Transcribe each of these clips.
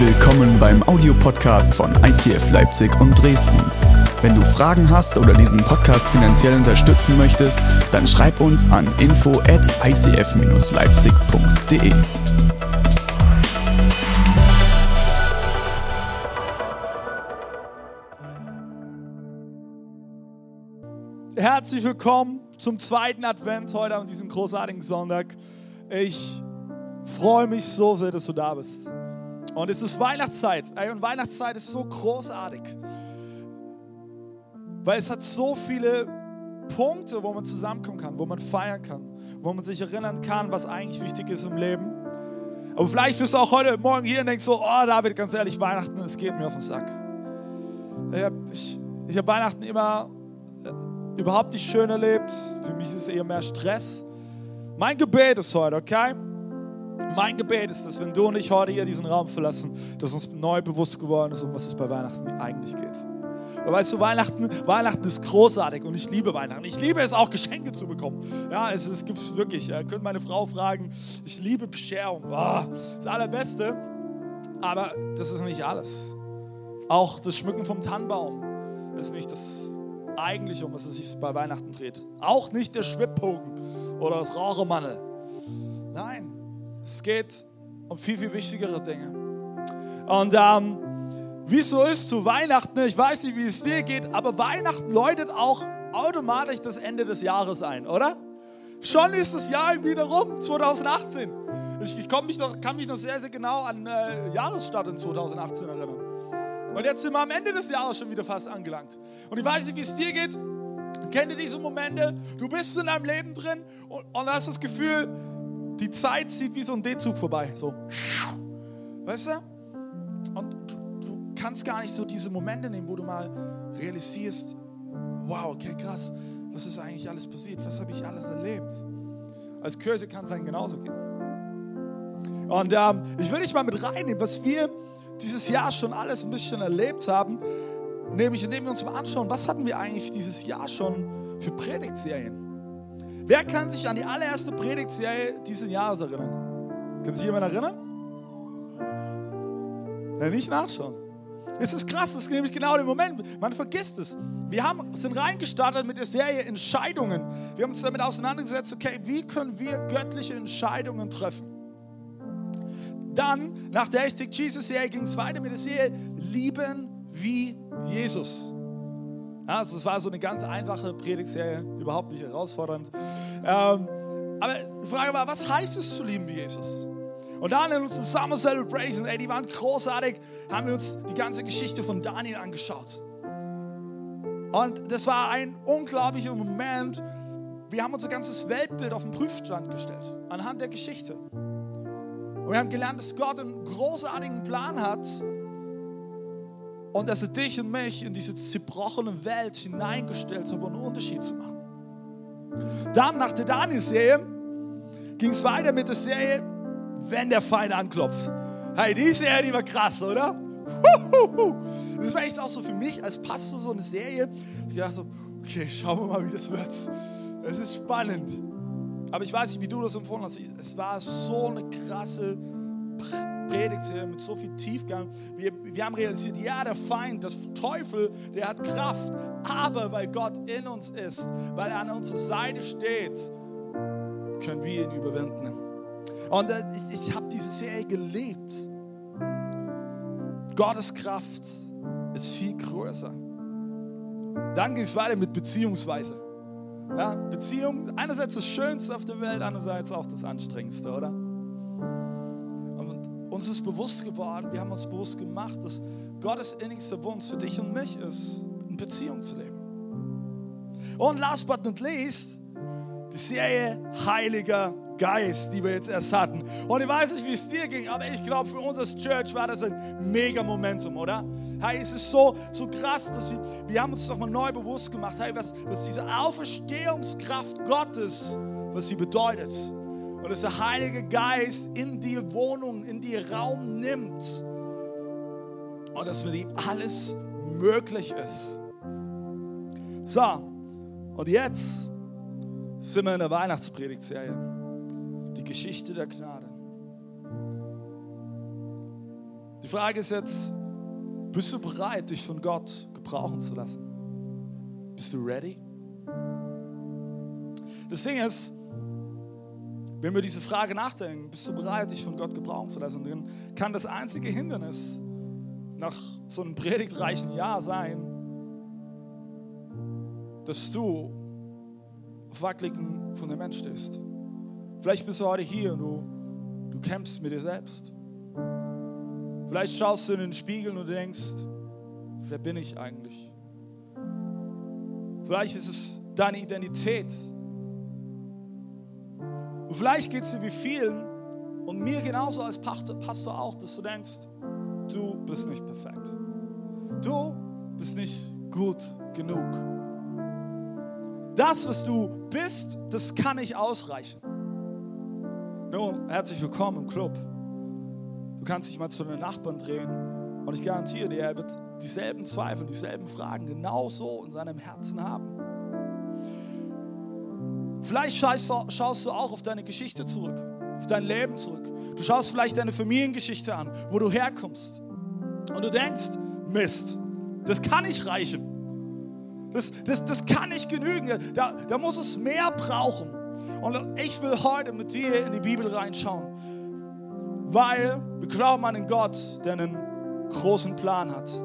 Willkommen beim Audiopodcast von ICF Leipzig und Dresden. Wenn du Fragen hast oder diesen Podcast finanziell unterstützen möchtest, dann schreib uns an info at icf-leipzig.de. Herzlich willkommen zum zweiten Advent heute an diesem großartigen Sonntag. Ich freue mich so sehr, dass du da bist. Und es ist Weihnachtszeit. Und Weihnachtszeit ist so großartig. Weil es hat so viele Punkte, wo man zusammenkommen kann, wo man feiern kann, wo man sich erinnern kann, was eigentlich wichtig ist im Leben. Aber vielleicht bist du auch heute Morgen hier und denkst so, oh David, ganz ehrlich, Weihnachten, es geht mir auf den Sack. Ich habe hab Weihnachten immer äh, überhaupt nicht schön erlebt. Für mich ist es eher mehr Stress. Mein Gebet ist heute, okay? Mein Gebet ist, dass wenn du und ich heute hier diesen Raum verlassen, dass uns neu bewusst geworden ist, um was es bei Weihnachten eigentlich geht. Aber weißt du, Weihnachten, Weihnachten ist großartig und ich liebe Weihnachten. Ich liebe es auch, Geschenke zu bekommen. Ja, es, es gibt es wirklich. Ihr könnt meine Frau fragen. Ich liebe Bescherung. Oh, das Allerbeste. Aber das ist nicht alles. Auch das Schmücken vom Tannenbaum ist nicht das Eigentliche, um was es sich bei Weihnachten dreht. Auch nicht der Schwibbogen oder das Rauchermannel. Nein, es geht um viel, viel wichtigere Dinge. Und ähm, wie so ist zu Weihnachten, ich weiß nicht, wie es dir geht, aber Weihnachten läutet auch automatisch das Ende des Jahres ein, oder? Schon ist das Jahr wieder rum, 2018. Ich, ich mich noch, kann mich noch sehr, sehr genau an äh, Jahresstart in 2018 erinnern. Und jetzt sind wir am Ende des Jahres schon wieder fast angelangt. Und ich weiß nicht, wie es dir geht. Kennt ihr diese Momente? Du bist in deinem Leben drin und, und hast das Gefühl, die Zeit zieht wie so ein D-Zug vorbei. So. Weißt du? Und du, du kannst gar nicht so diese Momente nehmen, wo du mal realisierst, wow, okay, krass, was ist eigentlich alles passiert? Was habe ich alles erlebt? Als Kirche kann es einem genauso gehen. Und ähm, ich will dich mal mit reinnehmen, was wir dieses Jahr schon alles ein bisschen erlebt haben, nämlich indem wir uns mal anschauen, was hatten wir eigentlich dieses Jahr schon für Predigtserien? Wer kann sich an die allererste Predigtserie dieses Jahres erinnern? Kann sich jemand erinnern? Ja, nicht nachschauen. Es ist krass, das ist nämlich genau der Moment. Man vergisst es. Wir haben, sind reingestartet mit der Serie Entscheidungen. Wir haben uns damit auseinandergesetzt, okay, wie können wir göttliche Entscheidungen treffen? Dann, nach der Hashtag Jesus-Serie, ging es weiter mit der Serie Lieben wie Jesus. Also es war so eine ganz einfache Predigtserie, überhaupt nicht herausfordernd. Ähm, aber die Frage war, was heißt es zu lieben wie Jesus? Und dann in unseren Summer Celebration, ey, die waren großartig, haben wir uns die ganze Geschichte von Daniel angeschaut. Und das war ein unglaublicher Moment. Wir haben unser ganzes Weltbild auf den Prüfstand gestellt, anhand der Geschichte. Und wir haben gelernt, dass Gott einen großartigen Plan hat, und dass er dich und mich in diese zerbrochene Welt hineingestellt hat, um einen Unterschied zu machen. Dann, nach der Daniel-Serie, ging es weiter mit der Serie, wenn der Feind anklopft. Hey, die Serie, die war krass, oder? Das war echt auch so für mich als Pastor so eine Serie. Ich dachte so, okay, schauen wir mal, wie das wird. Es ist spannend. Aber ich weiß nicht, wie du das empfunden hast. Es war so eine krasse Predigt mit so viel Tiefgang. Wir, wir haben realisiert, ja, der Feind, der Teufel, der hat Kraft. Aber weil Gott in uns ist, weil er an unserer Seite steht, können wir ihn überwinden. Und äh, ich, ich habe diese Serie geliebt. Gottes Kraft ist viel größer. Dann ging es weiter mit Beziehungsweise. Ja, Beziehung, einerseits das Schönste auf der Welt, andererseits auch das Anstrengendste, oder? Uns ist bewusst geworden, wir haben uns bewusst gemacht, dass Gottes innigster Wunsch für dich und mich ist, in Beziehung zu leben. Und last but not least, die Serie Heiliger Geist, die wir jetzt erst hatten. Und ich weiß nicht, wie es dir ging, aber ich glaube, für uns als Church war das ein mega Momentum, oder? Hey, es ist so, so krass, dass wir, wir haben uns doch mal neu bewusst gemacht, hey, was, was diese Auferstehungskraft Gottes, was sie bedeutet und dass der Heilige Geist in dir Wohnung, in dir Raum nimmt und dass für die alles möglich ist. So, und jetzt sind wir in der Weihnachtspredigtserie. Die Geschichte der Gnade. Die Die Frage ist jetzt, bist du bereit, dich von Gott gebrauchen zu lassen? Bist du ready? Das Ding ist, wenn wir diese Frage nachdenken, bist du bereit, dich von Gott gebrauchen zu lassen, dann kann das einzige Hindernis nach so einem predigtreichen Jahr sein, dass du auf wackeligen Fundament stehst. Vielleicht bist du heute hier und du, du kämpfst mit dir selbst. Vielleicht schaust du in den Spiegel und denkst, wer bin ich eigentlich? Vielleicht ist es deine Identität. Und vielleicht geht es dir wie vielen und mir genauso als Pastor auch, dass du denkst, du bist nicht perfekt. Du bist nicht gut genug. Das, was du bist, das kann nicht ausreichen. Nun, herzlich willkommen im Club. Du kannst dich mal zu deinen Nachbarn drehen und ich garantiere dir, er wird dieselben Zweifel, dieselben Fragen genauso in seinem Herzen haben. Vielleicht schaust du auch auf deine Geschichte zurück, auf dein Leben zurück. Du schaust vielleicht deine Familiengeschichte an, wo du herkommst. Und du denkst, Mist, das kann nicht reichen. Das, das, das kann nicht genügen. Da, da muss es mehr brauchen. Und ich will heute mit dir in die Bibel reinschauen, weil wir glauben an einen Gott, der einen großen Plan hat.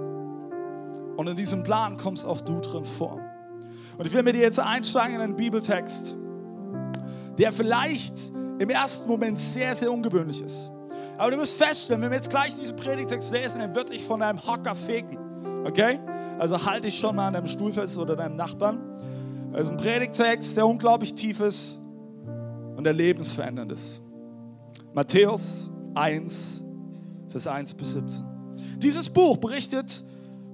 Und in diesem Plan kommst auch du drin vor. Und ich will mit dir jetzt einsteigen in einen Bibeltext, der vielleicht im ersten Moment sehr, sehr ungewöhnlich ist. Aber du wirst feststellen, wenn wir jetzt gleich diesen Predigtext lesen, dann wird dich von deinem Hocker fegen. Okay? Also halte dich schon mal an deinem Stuhl fest oder deinem Nachbarn. Das ist ein Predigtext, der unglaublich tief ist und der lebensverändernd ist. Matthäus 1, Vers 1 bis 17. Dieses Buch berichtet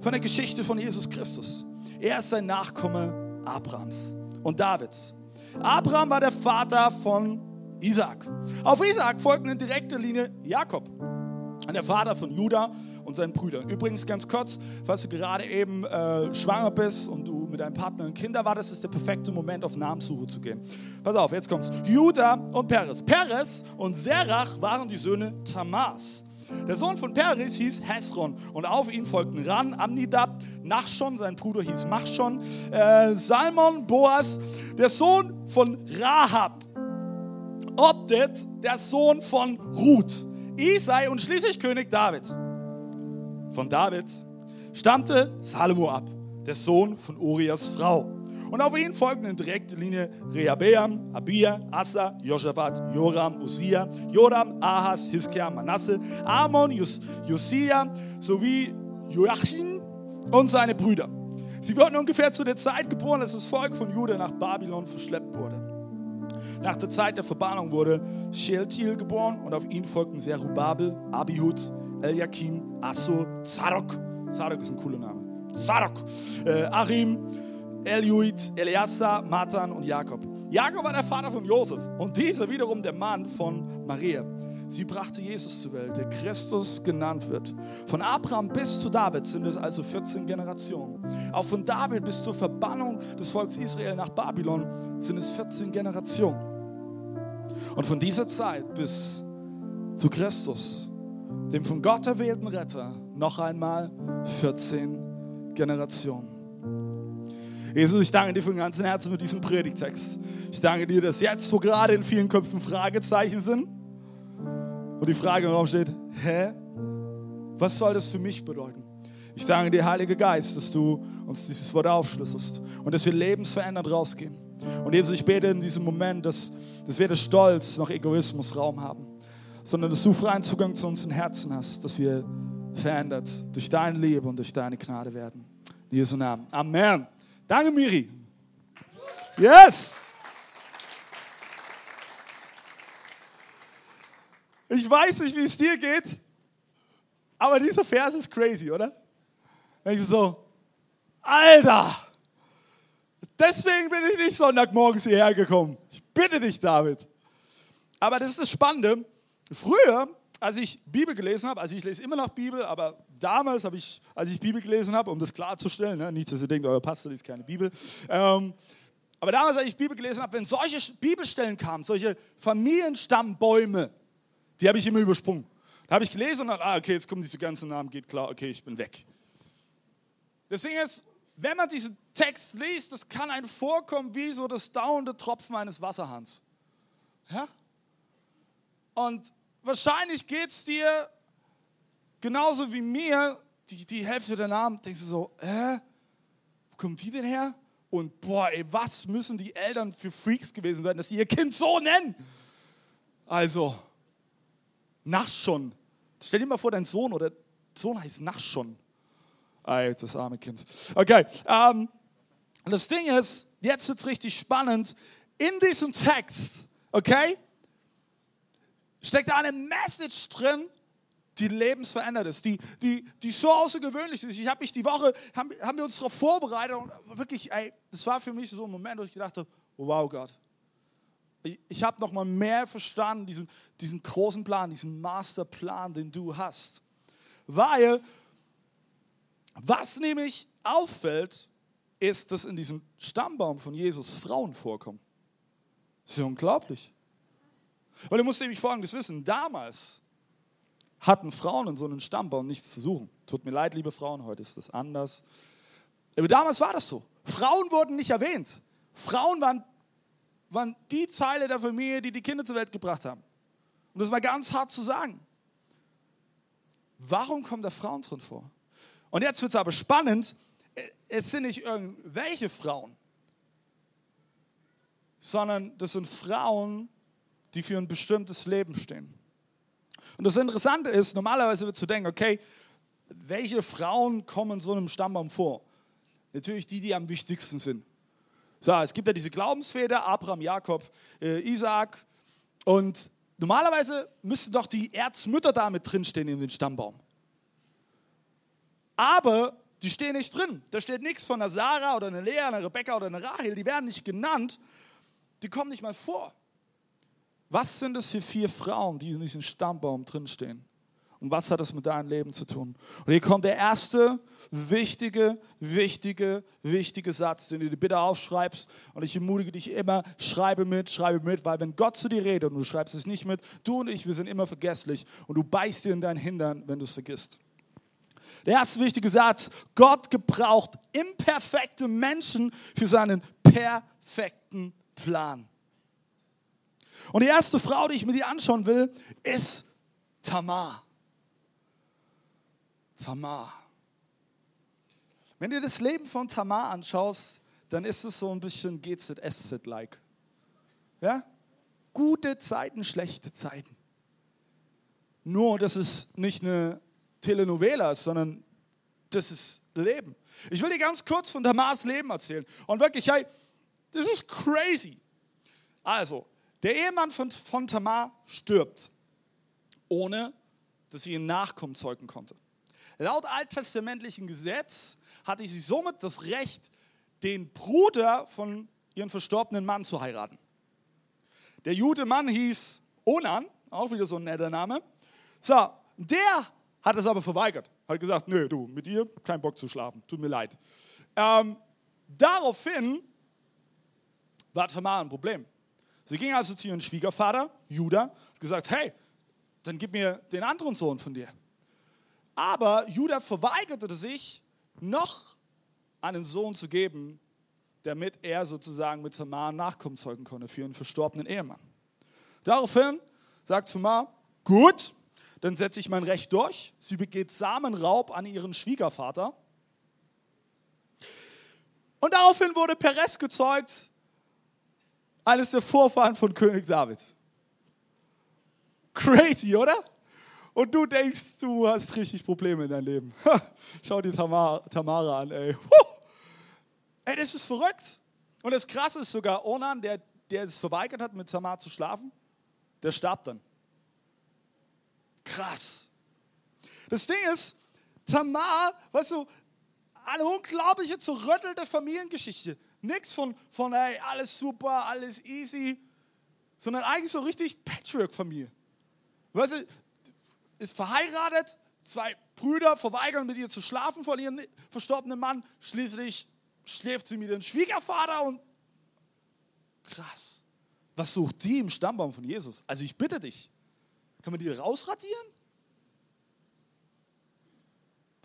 von der Geschichte von Jesus Christus. Er ist ein Nachkomme Abrahams und Davids. Abraham war der Vater von Isaac. Auf Isaac folgten in direkter Linie Jakob, der Vater von Judah und seinen Brüdern. Übrigens ganz kurz, falls du gerade eben äh, schwanger bist und du mit deinem Partner und Kinder wartest, ist der perfekte Moment, auf Namenssuche zu gehen. Pass auf, jetzt kommt's. Judah und Peres. Peres und Serach waren die Söhne Tamas. Der Sohn von Peres hieß Hesron und auf ihn folgten Ran, Amnidab, Nachschon, sein Bruder hieß Machschon, äh, Salmon, Boas, der Sohn von Rahab, Obdet, der Sohn von Ruth, Isai und schließlich König David. Von David stammte Salomo ab, der Sohn von Urias Frau. Und auf ihn folgten in direkter Linie Rehabeam, Abia, Asa, Josaphat, Joram, Usia, Joram, Ahas, Hiskia, Manasse, Amon, Jos Josia sowie Joachim und seine Brüder. Sie wurden ungefähr zu der Zeit geboren, als das Volk von Juda nach Babylon verschleppt wurde. Nach der Zeit der Verbannung wurde Shealtiel geboren und auf ihn folgten Zerubabel, Abihud, Eliakim, Assur, Zadok. Zadok ist ein cooler Name. Zadok, äh, Arim, Eliud, Eleazar, Matan und Jakob. Jakob war der Vater von Josef und dieser wiederum der Mann von Maria. Sie brachte Jesus zur Welt, der Christus genannt wird. Von Abraham bis zu David sind es also 14 Generationen. Auch von David bis zur Verbannung des Volkes Israel nach Babylon sind es 14 Generationen. Und von dieser Zeit bis zu Christus, dem von Gott erwählten Retter, noch einmal 14 Generationen. Jesus, ich danke dir von ganzem Herzen für diesen Predigtext. Ich danke dir, dass jetzt, wo gerade in vielen Köpfen Fragezeichen sind und die Frage im Raum steht, hä? Was soll das für mich bedeuten? Ich danke dir, Heiliger Geist, dass du uns dieses Wort aufschlüsselst und dass wir lebensverändert rausgehen. Und Jesus, ich bete in diesem Moment, dass, dass weder Stolz noch Egoismus Raum haben, sondern dass du freien Zugang zu unseren Herzen hast, dass wir verändert durch deine Liebe und durch deine Gnade werden. In Jesu Namen. Amen. Danke, Miri. Yes! Ich weiß nicht, wie es dir geht, aber dieser Vers ist crazy, oder? Denke ich so, Alter, deswegen bin ich nicht Sonntagmorgens hierher gekommen. Ich bitte dich, David. Aber das ist das Spannende. Früher, als ich Bibel gelesen habe, also ich lese immer noch Bibel, aber damals habe ich, als ich Bibel gelesen habe, um das klarzustellen, ne, nicht, dass ihr denkt, euer Pastor liest keine Bibel, ähm, aber damals, als ich Bibel gelesen habe, wenn solche Bibelstellen kamen, solche Familienstammbäume, die habe ich immer übersprungen. Da habe ich gelesen und dann, ah, okay, jetzt kommen diese ganzen Namen, geht klar, okay, ich bin weg. Deswegen ist, wenn man diesen Text liest, das kann einem vorkommen wie so das dauernde Tropfen eines Wasserhahns. Ja? Und wahrscheinlich geht es dir genauso wie mir, die, die Hälfte der Namen, denkst du so, hä, wo kommen die denn her? Und boah, ey, was müssen die Eltern für Freaks gewesen sein, dass sie ihr Kind so nennen? Also, Nachschon. Stell dir mal vor, dein Sohn oder Sohn heißt Nachschon. Ey, das arme Kind. Okay, ähm, das Ding ist, jetzt wird es richtig spannend. In diesem Text, okay, steckt eine Message drin, die lebensverändert ist, die, die, die so außergewöhnlich ist. Ich habe mich die Woche, haben, haben wir uns darauf vorbereitet und wirklich, ey, das war für mich so ein Moment, wo ich gedacht habe, wow Gott, ich, ich habe noch mal mehr verstanden, diesen, diesen großen Plan, diesen Masterplan, den du hast. Weil, was nämlich auffällt, ist, dass in diesem Stammbaum von Jesus Frauen vorkommen. Das ist ja unglaublich. Weil du musst nämlich Folgendes wissen, damals hatten Frauen in so einem Stammbaum nichts zu suchen. Tut mir leid, liebe Frauen, heute ist das anders. Aber damals war das so. Frauen wurden nicht erwähnt. Frauen waren, waren die Teile der Familie, die die Kinder zur Welt gebracht haben. Und das war ganz hart zu sagen. Warum kommen da Frauen drin vor? Und jetzt wird es aber spannend. Es sind nicht irgendwelche Frauen, sondern das sind Frauen, die für ein bestimmtes Leben stehen. Und das Interessante ist, normalerweise wird zu denken, okay, welche Frauen kommen in so einem Stammbaum vor? Natürlich die, die am wichtigsten sind. So, es gibt ja diese Glaubensväter, Abraham, Jakob, äh, Isaac. Und normalerweise müssten doch die Erzmütter da mit drinstehen in den Stammbaum. Aber die stehen nicht drin. Da steht nichts von einer Sarah oder einer Lea, einer Rebecca oder einer Rahel. Die werden nicht genannt. Die kommen nicht mal vor. Was sind es für vier Frauen, die in diesem Stammbaum drinstehen? Und was hat das mit deinem Leben zu tun? Und hier kommt der erste wichtige, wichtige, wichtige Satz, den du dir bitte aufschreibst. Und ich ermutige dich immer, schreibe mit, schreibe mit, weil wenn Gott zu dir redet und du schreibst es nicht mit, du und ich, wir sind immer vergesslich und du beißt dir in dein Hintern, wenn du es vergisst. Der erste wichtige Satz, Gott gebraucht imperfekte Menschen für seinen perfekten Plan. Und die erste Frau, die ich mir dir anschauen will, ist Tamar. Tamar. Wenn du das Leben von Tamar anschaust, dann ist es so ein bisschen GZSZ-like. Ja? Gute Zeiten, schlechte Zeiten. Nur, dass es nicht eine Telenovela ist, sondern das ist Leben. Ich will dir ganz kurz von Tamars Leben erzählen. Und wirklich, hey, das ist crazy. Also, der Ehemann von, von Tamar stirbt, ohne dass sie ihn Nachkommen zeugen konnte. Laut alttestamentlichem Gesetz hatte sie somit das Recht, den Bruder von ihrem verstorbenen Mann zu heiraten. Der Jude Mann hieß Onan, auch wieder so ein netter Name. So, der hat es aber verweigert. Hat gesagt, nö, du, mit dir kein Bock zu schlafen, tut mir leid. Ähm, daraufhin war Tamar ein Problem. Sie ging also zu ihrem Schwiegervater, Judah, und gesagt, hey, dann gib mir den anderen Sohn von dir. Aber Judah verweigerte sich, noch einen Sohn zu geben, damit er sozusagen mit Tamar Nachkommen zeugen konnte für ihren verstorbenen Ehemann. Daraufhin sagt Tamar, gut, dann setze ich mein Recht durch. Sie begeht Samenraub an ihren Schwiegervater. Und daraufhin wurde Perez gezeugt, eines der Vorfahren von König David. Crazy, oder? Und du denkst, du hast richtig Probleme in deinem Leben. Schau dir Tamara, Tamara an, ey. Ey, das ist verrückt. Und das Krasse ist sogar, Onan, der, der es verweigert hat, mit Tamar zu schlafen, der starb dann. Krass. Das Ding ist, Tamar, weißt du, eine unglaubliche zerrüttelte Familiengeschichte. Nichts von, von, hey, alles super, alles easy, sondern eigentlich so richtig Patchwork-Familie. Weißt du, ist verheiratet, zwei Brüder verweigern mit ihr zu schlafen von ihrem verstorbenen Mann, schließlich schläft sie mit ihrem Schwiegervater und krass. Was sucht die im Stammbaum von Jesus? Also ich bitte dich, kann man die rausradieren?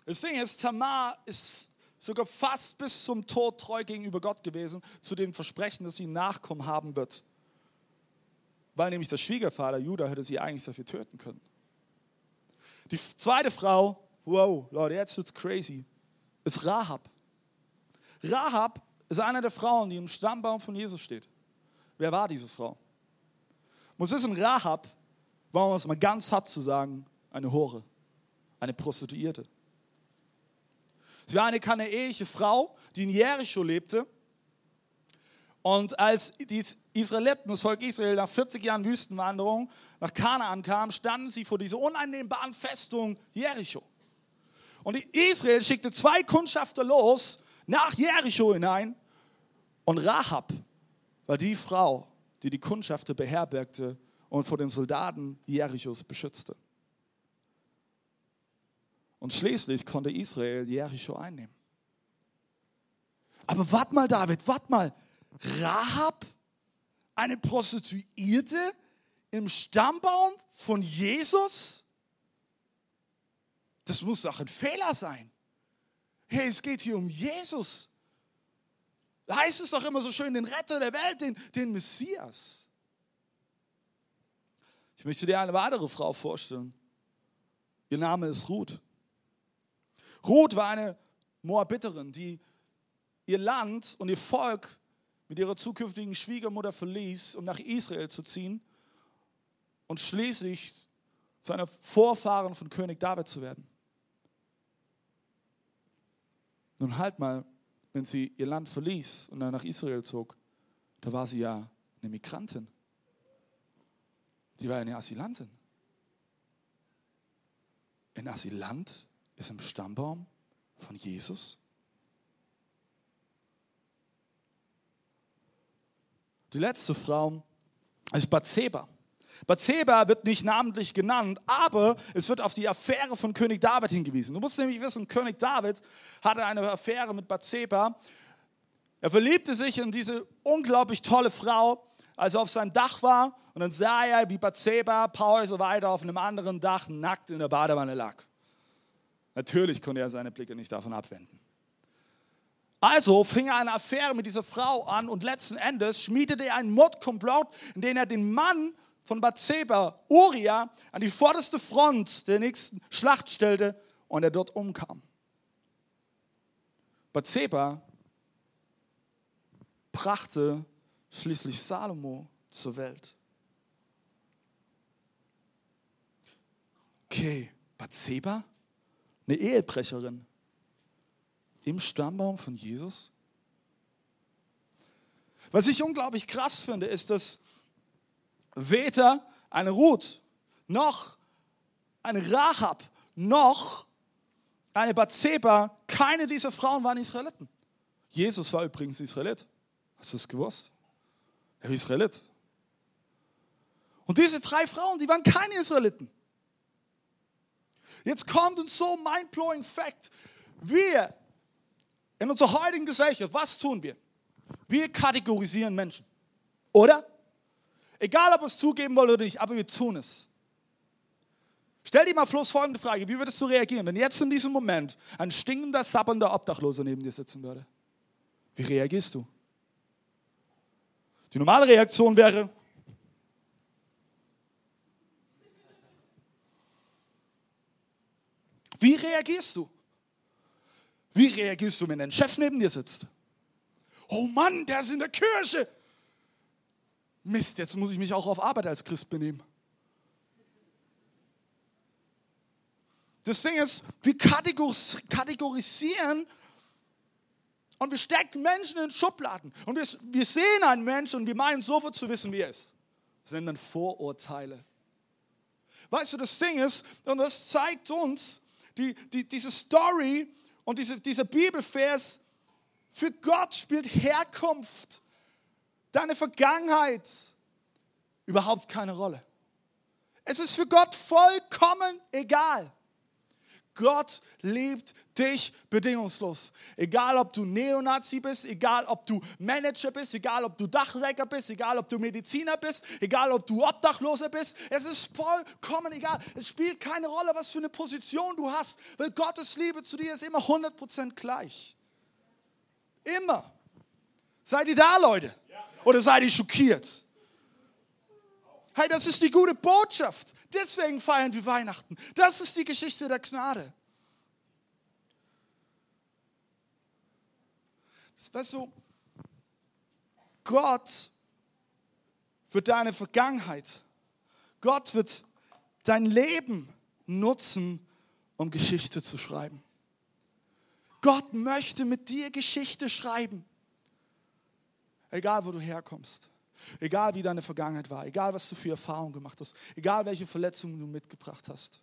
Das Ding ist, Tamar ist sogar fast bis zum Tod treu gegenüber Gott gewesen, zu dem Versprechen, dass sie Nachkommen haben wird. Weil nämlich der Schwiegervater Judah hätte sie eigentlich dafür töten können. Die zweite Frau, wow, Leute, jetzt wird's crazy, ist Rahab. Rahab ist eine der Frauen, die im Stammbaum von Jesus steht. Wer war diese Frau? Muss wissen, Rahab war, um es mal ganz hart zu sagen, eine Hure, eine Prostituierte. Sie war eine kanaäische Frau, die in Jericho lebte. Und als die Israeliten, das Volk Israel, nach 40 Jahren Wüstenwanderung nach Kanaan kam, standen sie vor dieser uneinnehmbaren Festung Jericho. Und Israel schickte zwei Kundschafter los nach Jericho hinein. Und Rahab war die Frau, die die Kundschafter beherbergte und vor den Soldaten Jerichos beschützte. Und schließlich konnte Israel Jericho einnehmen. Aber wart mal, David, wart mal. Rahab, eine Prostituierte im Stammbaum von Jesus? Das muss doch ein Fehler sein. Hey, es geht hier um Jesus. Da heißt es doch immer so schön, den Retter der Welt, den, den Messias. Ich möchte dir eine weitere Frau vorstellen. Ihr Name ist Ruth. Ruth war eine Moabiterin, die ihr Land und ihr Volk mit ihrer zukünftigen Schwiegermutter verließ, um nach Israel zu ziehen und schließlich zu einer Vorfahren von König David zu werden. Nun halt mal, wenn sie ihr Land verließ und dann nach Israel zog, da war sie ja eine Migrantin. Die war eine Asylantin. Ein Asylant ist im Stammbaum von Jesus. Die letzte Frau ist Bathseba. Bathseba wird nicht namentlich genannt, aber es wird auf die Affäre von König David hingewiesen. Du musst nämlich wissen, König David hatte eine Affäre mit Bathseba. Er verliebte sich in diese unglaublich tolle Frau, als er auf seinem Dach war und dann sah er, wie Bathseba, paar Häuser weiter auf einem anderen Dach nackt in der Badewanne lag. Natürlich konnte er seine Blicke nicht davon abwenden. Also fing er eine Affäre mit dieser Frau an und letzten Endes schmiedete er einen Mordkomplott, in dem er den Mann von Bathseba, Uriah, an die vorderste Front der nächsten Schlacht stellte und er dort umkam. Bathseba brachte schließlich Salomo zur Welt. Okay, Bathseba? Eine Ehebrecherin im Stammbaum von Jesus? Was ich unglaublich krass finde, ist, dass weder eine Ruth noch eine Rahab noch eine Bathseba, keine dieser Frauen waren Israeliten. Jesus war übrigens Israelit. Hast du es gewusst? Er war Israelit. Und diese drei Frauen, die waren keine Israeliten. Jetzt kommt uns so mind-blowing Fact. Wir in unserer heutigen Gesellschaft, was tun wir? Wir kategorisieren Menschen. Oder? Egal, ob wir es zugeben wollen oder nicht, aber wir tun es. Stell dir mal bloß folgende Frage: Wie würdest du reagieren, wenn jetzt in diesem Moment ein stinkender, sabbernder Obdachloser neben dir sitzen würde? Wie reagierst du? Die normale Reaktion wäre, Wie reagierst du? Wie reagierst du, wenn dein Chef neben dir sitzt? Oh Mann, der ist in der Kirche. Mist, jetzt muss ich mich auch auf Arbeit als Christ benehmen. Das Ding ist, wir kategorisieren und wir stecken Menschen in Schubladen. Und wir, sehen einen Menschen und wir meinen sofort zu wissen, wie er ist. Das sind dann Vorurteile. Weißt du, das Ding ist, und das zeigt uns, die, die, diese Story und diese, dieser Bibelvers, für Gott spielt Herkunft, deine Vergangenheit überhaupt keine Rolle. Es ist für Gott vollkommen egal. Gott liebt dich bedingungslos. Egal, ob du Neonazi bist, egal, ob du Manager bist, egal, ob du Dachdecker bist, egal, ob du Mediziner bist, egal, ob du Obdachloser bist. Es ist vollkommen egal. Es spielt keine Rolle, was für eine Position du hast, weil Gottes Liebe zu dir ist immer 100% gleich. Immer. Seid ihr da, Leute? Oder seid ihr schockiert? Hey, das ist die gute Botschaft. Deswegen feiern wir Weihnachten. Das ist die Geschichte der Gnade. Das weißt du, Gott wird deine Vergangenheit, Gott wird dein Leben nutzen, um Geschichte zu schreiben. Gott möchte mit dir Geschichte schreiben. Egal, wo du herkommst. Egal wie deine Vergangenheit war, egal was du für Erfahrungen gemacht hast, egal welche Verletzungen du mitgebracht hast.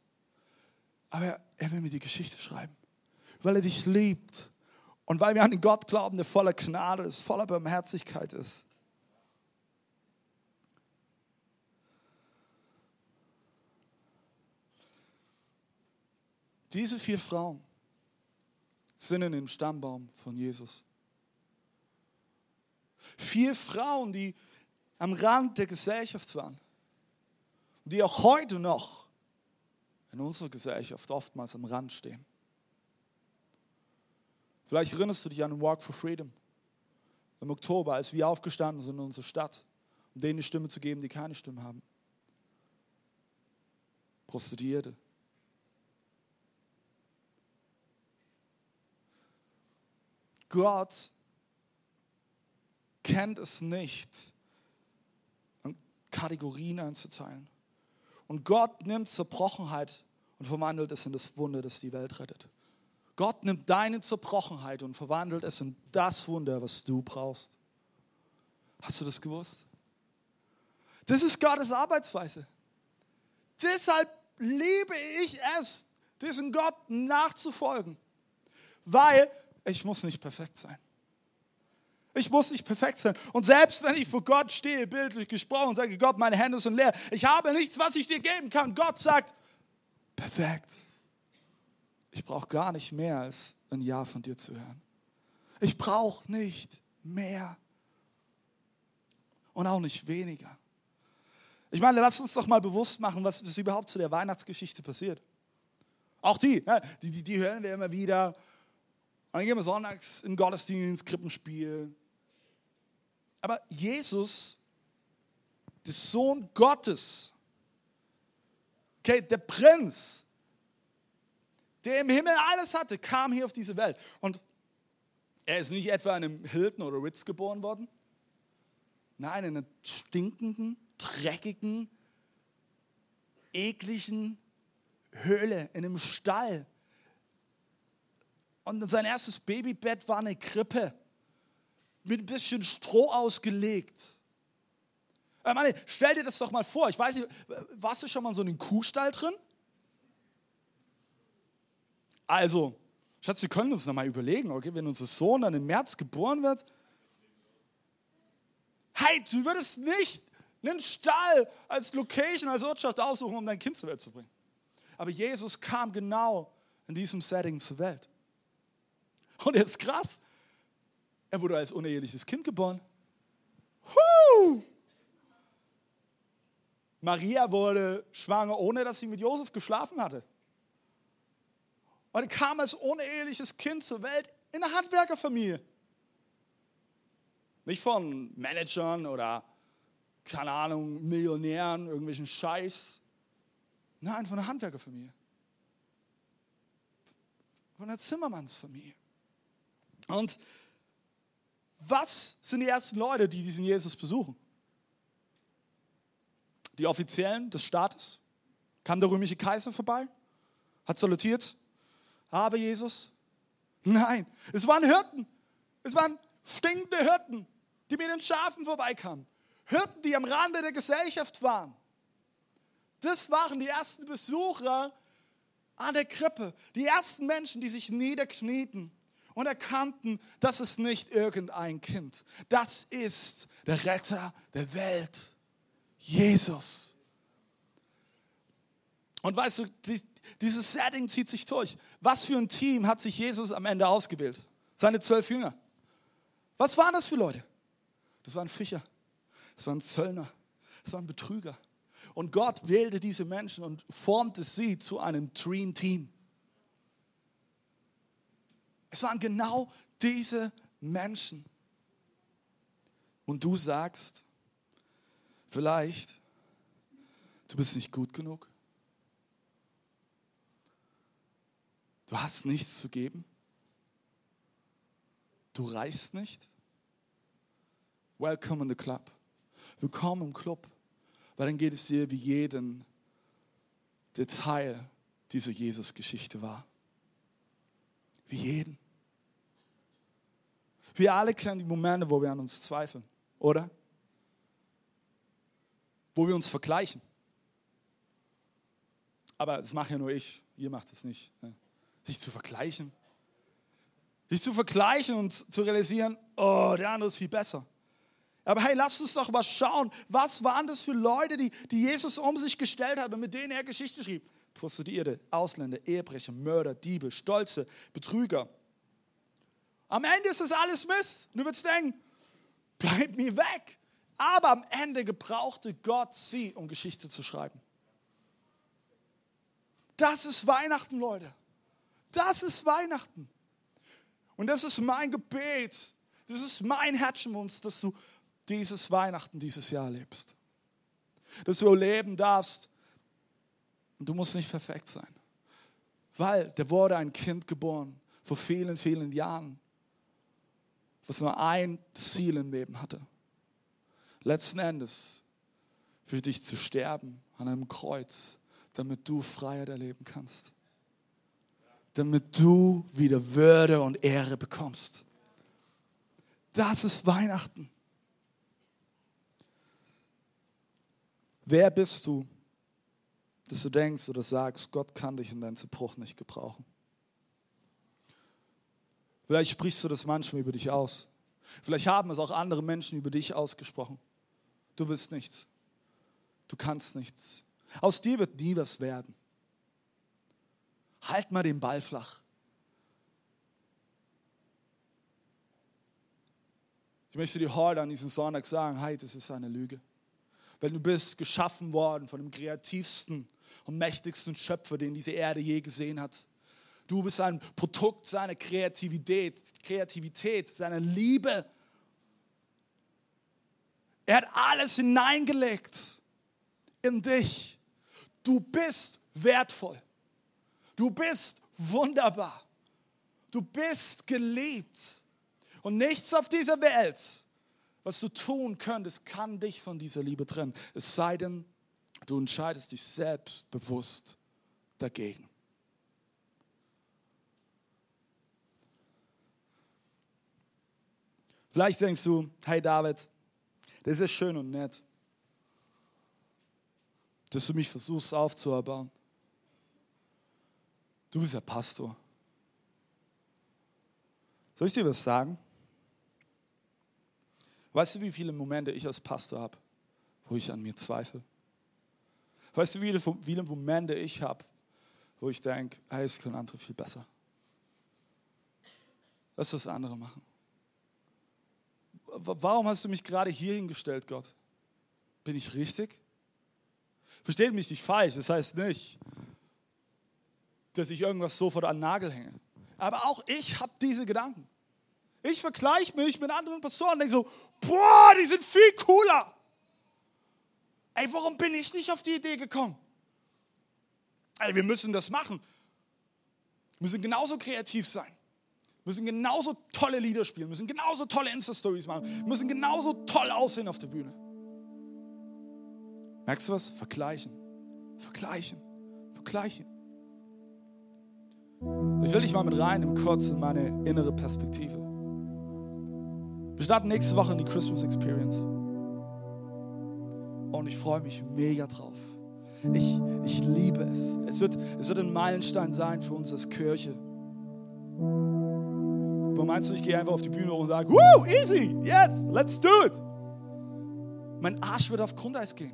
Aber er will mir die Geschichte schreiben, weil er dich liebt und weil wir an den Gott glauben, der voller Gnade ist, voller Barmherzigkeit ist. Diese vier Frauen sind in dem Stammbaum von Jesus. Vier Frauen, die am Rand der Gesellschaft waren. Und die auch heute noch in unserer Gesellschaft oftmals am Rand stehen. Vielleicht erinnerst du dich an den Walk for Freedom im Oktober, als wir aufgestanden sind in unserer Stadt, um denen eine Stimme zu geben, die keine Stimme haben. Prostituierte. Gott kennt es nicht, Kategorien einzuteilen. Und Gott nimmt Zerbrochenheit und verwandelt es in das Wunder, das die Welt rettet. Gott nimmt deine Zerbrochenheit und verwandelt es in das Wunder, was du brauchst. Hast du das gewusst? Das ist Gottes Arbeitsweise. Deshalb liebe ich es, diesem Gott nachzufolgen, weil ich muss nicht perfekt sein. Ich muss nicht perfekt sein. Und selbst wenn ich vor Gott stehe, bildlich gesprochen, sage Gott, meine Hände sind leer. Ich habe nichts, was ich dir geben kann. Gott sagt, perfekt. Ich brauche gar nicht mehr als ein Ja von dir zu hören. Ich brauche nicht mehr. Und auch nicht weniger. Ich meine, lass uns doch mal bewusst machen, was ist überhaupt zu der Weihnachtsgeschichte passiert. Auch die, die, die, die hören wir immer wieder. Und dann gehen wir sonntags in den Gottesdienst, Krippenspiel, aber Jesus, der Sohn Gottes, okay, der Prinz, der im Himmel alles hatte, kam hier auf diese Welt. Und er ist nicht etwa in einem Hilton oder Ritz geboren worden. Nein, in einer stinkenden, dreckigen, ekligen Höhle, in einem Stall. Und sein erstes Babybett war eine Krippe mit ein bisschen Stroh ausgelegt. Ich meine, stell dir das doch mal vor. Ich weiß nicht, warst du schon mal in so einem Kuhstall drin? Also, Schatz, wir können uns noch mal überlegen, okay, wenn unser Sohn dann im März geboren wird. Hey, du würdest nicht einen Stall als Location, als Wirtschaft aussuchen, um dein Kind zur Welt zu bringen. Aber Jesus kam genau in diesem Setting zur Welt. Und jetzt krass. Er wurde als uneheliches Kind geboren. Huh! Maria wurde schwanger, ohne dass sie mit Josef geschlafen hatte. Und kam als uneheliches Kind zur Welt in einer Handwerkerfamilie. Nicht von Managern oder, keine Ahnung, Millionären, irgendwelchen Scheiß. Nein, von einer Handwerkerfamilie. Von einer Zimmermannsfamilie. Und was sind die ersten Leute, die diesen Jesus besuchen? Die Offiziellen des Staates? Kam der römische Kaiser vorbei? Hat salutiert? Aber Jesus? Nein, es waren Hirten. Es waren stinkende Hirten, die mit den Schafen vorbeikamen. Hirten, die am Rande der Gesellschaft waren. Das waren die ersten Besucher an der Krippe. Die ersten Menschen, die sich niederknieten und erkannten, das ist nicht irgendein Kind. Das ist der Retter der Welt, Jesus. Und weißt du, dieses Setting zieht sich durch. Was für ein Team hat sich Jesus am Ende ausgewählt? Seine zwölf Jünger. Was waren das für Leute? Das waren Fischer, das waren Zöllner, das waren Betrüger. Und Gott wählte diese Menschen und formte sie zu einem Dream Team. Es waren genau diese Menschen. Und du sagst, vielleicht, du bist nicht gut genug. Du hast nichts zu geben. Du reichst nicht. Welcome in the club. Willkommen im Club, weil dann geht es dir wie jeden Detail dieser Jesus-Geschichte war. Wie jeden. Wir alle kennen die Momente, wo wir an uns zweifeln, oder? Wo wir uns vergleichen. Aber das mache ja nur ich, ihr macht es nicht. Ne? Sich zu vergleichen. Sich zu vergleichen und zu realisieren, oh, der andere ist viel besser. Aber hey, lasst uns doch mal schauen, was waren das für Leute, die, die Jesus um sich gestellt hat und mit denen er Geschichte schrieb. Prostituierte, Ausländer, Ehebrecher, Mörder, Diebe, Stolze, Betrüger. Am Ende ist das alles Mist. Du würdest denken, bleib mir weg. Aber am Ende gebrauchte Gott sie, um Geschichte zu schreiben. Das ist Weihnachten, Leute. Das ist Weihnachten. Und das ist mein Gebet. Das ist mein Herzschwunsch, dass du dieses Weihnachten dieses Jahr lebst. Dass du erleben darfst, und du musst nicht perfekt sein, weil da wurde ein Kind geboren vor vielen, vielen Jahren, was nur ein Ziel im Leben hatte. Letzten Endes für dich zu sterben an einem Kreuz, damit du Freiheit erleben kannst. Damit du wieder Würde und Ehre bekommst. Das ist Weihnachten. Wer bist du, dass du denkst oder sagst, Gott kann dich in deinem Zerbruch nicht gebrauchen? Vielleicht sprichst du das manchmal über dich aus. Vielleicht haben es auch andere Menschen über dich ausgesprochen. Du bist nichts. Du kannst nichts. Aus dir wird nie was werden. Halt mal den Ball flach. Ich möchte dir heute an diesem Sonntag sagen, hey, das ist eine Lüge. Weil du bist geschaffen worden von dem kreativsten und mächtigsten Schöpfer, den diese Erde je gesehen hat. Du bist ein Produkt seiner Kreativität, Kreativität, seiner Liebe. Er hat alles hineingelegt in dich. Du bist wertvoll. Du bist wunderbar. Du bist geliebt. Und nichts auf dieser Welt, was du tun könntest, kann dich von dieser Liebe trennen. Es sei denn, du entscheidest dich selbstbewusst dagegen. Vielleicht denkst du, hey David, das ist schön und nett, dass du mich versuchst aufzuerbauen. Du bist ja Pastor. Soll ich dir was sagen? Weißt du, wie viele Momente ich als Pastor habe, wo ich an mir zweifle? Weißt du, wie viele Momente ich habe, wo ich denke, hey, es können andere viel besser. Lass das andere machen warum hast du mich gerade hier hingestellt, Gott? Bin ich richtig? Versteht mich nicht falsch, das heißt nicht, dass ich irgendwas so vor den Nagel hänge. Aber auch ich habe diese Gedanken. Ich vergleiche mich mit anderen Pastoren und denke so, boah, die sind viel cooler. Ey, warum bin ich nicht auf die Idee gekommen? Ey, wir müssen das machen. Wir müssen genauso kreativ sein müssen genauso tolle Lieder spielen, müssen genauso tolle Insta-Stories machen, müssen genauso toll aussehen auf der Bühne. Merkst du was? Vergleichen. Vergleichen. Vergleichen. Ich will dich mal mit rein im Kurz in meine innere Perspektive. Wir starten nächste Woche in die Christmas Experience. Und ich freue mich mega drauf. Ich, ich liebe es. Es wird, es wird ein Meilenstein sein für uns als Kirche. Aber meinst du, ich gehe einfach auf die Bühne und sage, Woo, easy, yes, let's do it. Mein Arsch wird auf Grundeis gehen.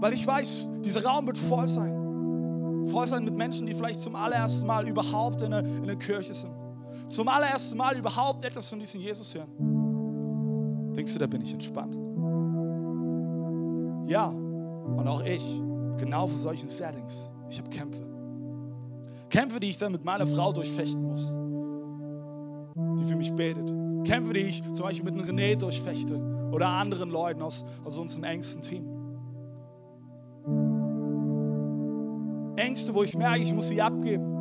Weil ich weiß, dieser Raum wird voll sein. Voll sein mit Menschen, die vielleicht zum allerersten Mal überhaupt in der, in der Kirche sind. Zum allerersten Mal überhaupt etwas von diesem Jesus hören. Denkst du, da bin ich entspannt? Ja, und auch ich, genau für solchen Settings. Ich habe Kämpfe. Kämpfe, die ich dann mit meiner Frau durchfechten muss, die für mich betet. Kämpfe, die ich zum Beispiel mit einem René durchfechte oder anderen Leuten aus, aus unserem engsten Team. Ängste, wo ich merke, ich muss sie abgeben.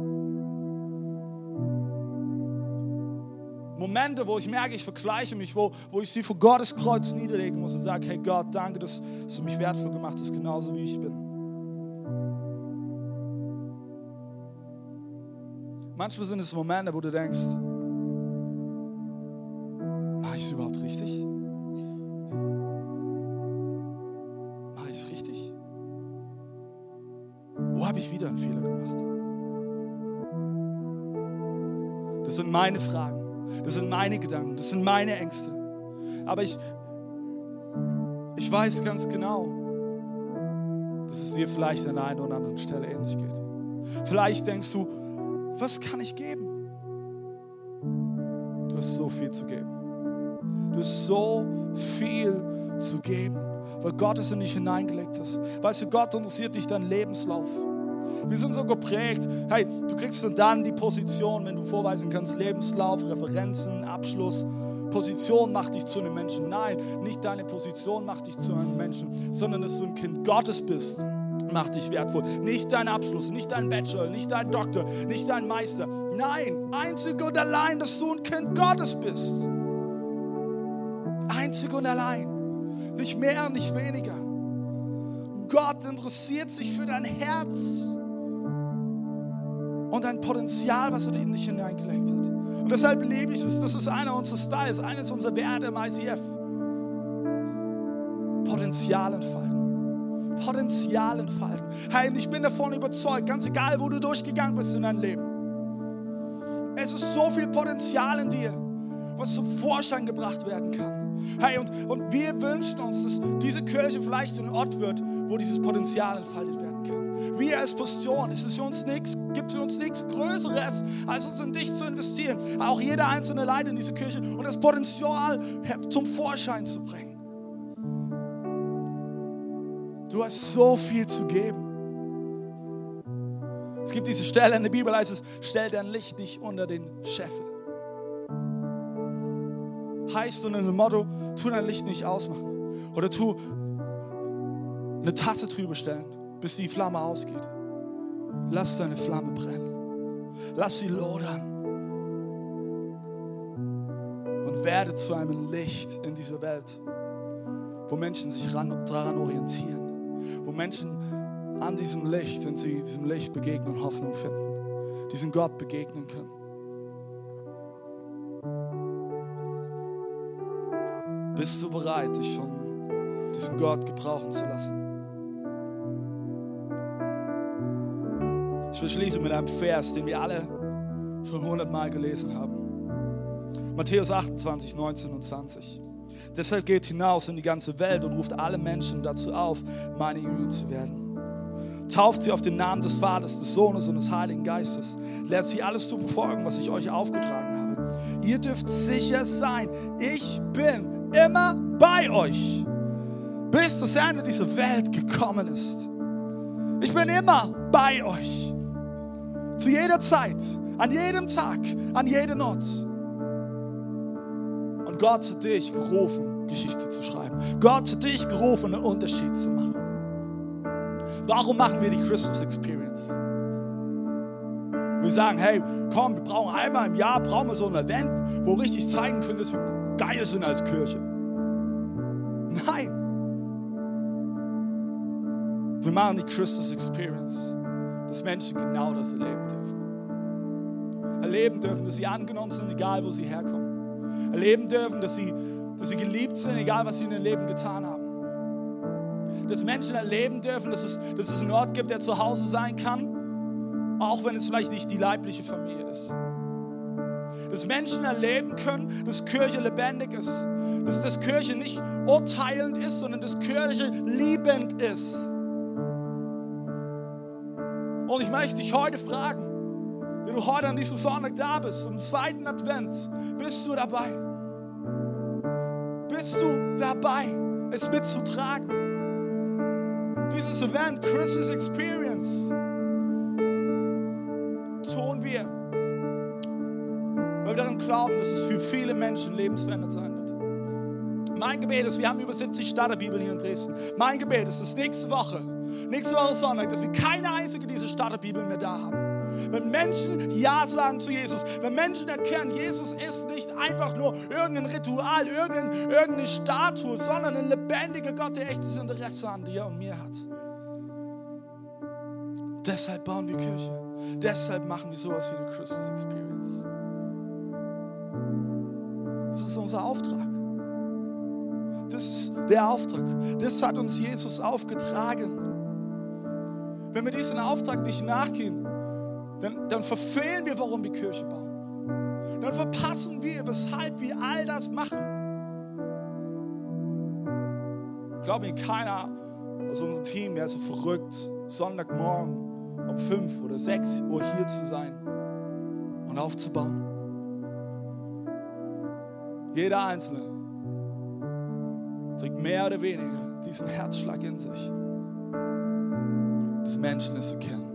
Momente, wo ich merke, ich vergleiche mich, wo, wo ich sie vor Gottes Kreuz niederlegen muss und sage, hey Gott, danke, dass, dass du mich wertvoll gemacht hast, genauso wie ich bin. Manchmal sind es Momente, wo du denkst, meine Fragen. Das sind meine Gedanken, das sind meine Ängste. Aber ich, ich weiß ganz genau, dass es dir vielleicht an einer oder anderen Stelle ähnlich geht. Vielleicht denkst du, was kann ich geben? Du hast so viel zu geben. Du hast so viel zu geben, weil Gott es in dich hineingelegt hast. Weißt du, Gott interessiert nicht deinen Lebenslauf. Wir sind so geprägt. Hey, du kriegst nur dann die Position, wenn du vorweisen kannst, Lebenslauf, Referenzen, Abschluss. Position macht dich zu einem Menschen. Nein, nicht deine Position macht dich zu einem Menschen, sondern dass du ein Kind Gottes bist, macht dich wertvoll. Nicht dein Abschluss, nicht dein Bachelor, nicht dein Doktor, nicht dein Meister. Nein, einzig und allein, dass du ein Kind Gottes bist. Einzig und allein. Nicht mehr, nicht weniger. Gott interessiert sich für dein Herz und dein Potenzial, was er in dich hineingelegt hat. Und deshalb liebe ich es. Das ist einer unserer Styles, eines unserer Werte im ICF. Potenzial entfalten. Potenzial entfalten. Hey, ich bin davon überzeugt, ganz egal, wo du durchgegangen bist in deinem Leben. Es ist so viel Potenzial in dir, was zum Vorschein gebracht werden kann. Hey, und, und wir wünschen uns, dass diese Kirche vielleicht ein Ort wird, wo dieses Potenzial entfaltet werden kann. Als es ist für uns nichts, gibt für uns nichts Größeres, als uns in dich zu investieren. Auch jeder einzelne Leiter in diese Kirche und das Potenzial zum Vorschein zu bringen. Du hast so viel zu geben. Es gibt diese Stelle in der Bibel, heißt es, stell dein Licht nicht unter den Scheffel. Heißt unter dem Motto, tu dein Licht nicht ausmachen. Oder tu eine Tasse drüber stellen, bis die Flamme ausgeht. Lass deine Flamme brennen. Lass sie lodern. Und werde zu einem Licht in dieser Welt, wo Menschen sich daran orientieren. Wo Menschen an diesem Licht, wenn sie diesem Licht begegnen, Hoffnung finden. Diesem Gott begegnen können. Bist du bereit, dich von diesem Gott gebrauchen zu lassen? Ich will schließen mit einem Vers, den wir alle schon hundertmal gelesen haben. Matthäus 28, 19 und 20. Deshalb geht hinaus in die ganze Welt und ruft alle Menschen dazu auf, meine Jünger zu werden. Tauft sie auf den Namen des Vaters, des Sohnes und des Heiligen Geistes. Lehrt sie alles zu befolgen, was ich euch aufgetragen habe. Ihr dürft sicher sein, ich bin immer bei euch, bis das Ende dieser Welt gekommen ist. Ich bin immer bei euch. Zu jeder Zeit, an jedem Tag, an jedem Ort. Und Gott hat dich gerufen, Geschichte zu schreiben. Gott hat dich gerufen, einen Unterschied zu machen. Warum machen wir die Christmas Experience? Wir sagen, hey, komm, wir brauchen einmal im Jahr, brauchen wir so ein Event, wo wir richtig zeigen können, dass wir geil sind als Kirche. Nein. Wir machen die Christmas Experience, dass Menschen genau das erleben dürfen. Erleben dürfen, dass sie angenommen sind, egal wo sie herkommen. Erleben dürfen, dass sie, dass sie geliebt sind, egal was sie in ihrem Leben getan haben dass Menschen erleben dürfen, dass es, dass es einen Ort gibt, der zu Hause sein kann, auch wenn es vielleicht nicht die leibliche Familie ist. Dass Menschen erleben können, dass Kirche lebendig ist. Dass das Kirche nicht urteilend ist, sondern dass Kirche liebend ist. Und ich möchte dich heute fragen, wenn du heute an diesem Sonntag da bist, am zweiten Advent, bist du dabei? Bist du dabei, es mitzutragen? Dieses Event, Christmas Experience, tun wir, weil wir daran glauben, dass es für viele Menschen lebensverändert sein wird. Mein Gebet ist, wir haben über 70 Starterbibeln hier in Dresden. Mein Gebet ist, dass nächste Woche, nächste Woche Sonntag, dass wir keine einzige dieser Starterbibeln mehr da haben. Wenn Menschen Ja sagen zu Jesus, wenn Menschen erkennen, Jesus ist nicht einfach nur irgendein Ritual, irgendein, irgendeine Statue, sondern ein lebendiger Gott, der echtes Interesse an dir und mir hat. Deshalb bauen wir Kirche. Deshalb machen wir sowas wie eine Christmas Experience. Das ist unser Auftrag. Das ist der Auftrag. Das hat uns Jesus aufgetragen. Wenn wir diesen Auftrag nicht nachgehen, dann, dann verfehlen wir, warum wir Kirche bauen. Dann verpassen wir, weshalb wir all das machen. Glaub mir, keiner aus unserem Team wäre so verrückt, Sonntagmorgen um 5 oder 6 Uhr hier zu sein und aufzubauen. Jeder Einzelne trägt mehr oder weniger diesen Herzschlag in sich, des Menschen es erkennen.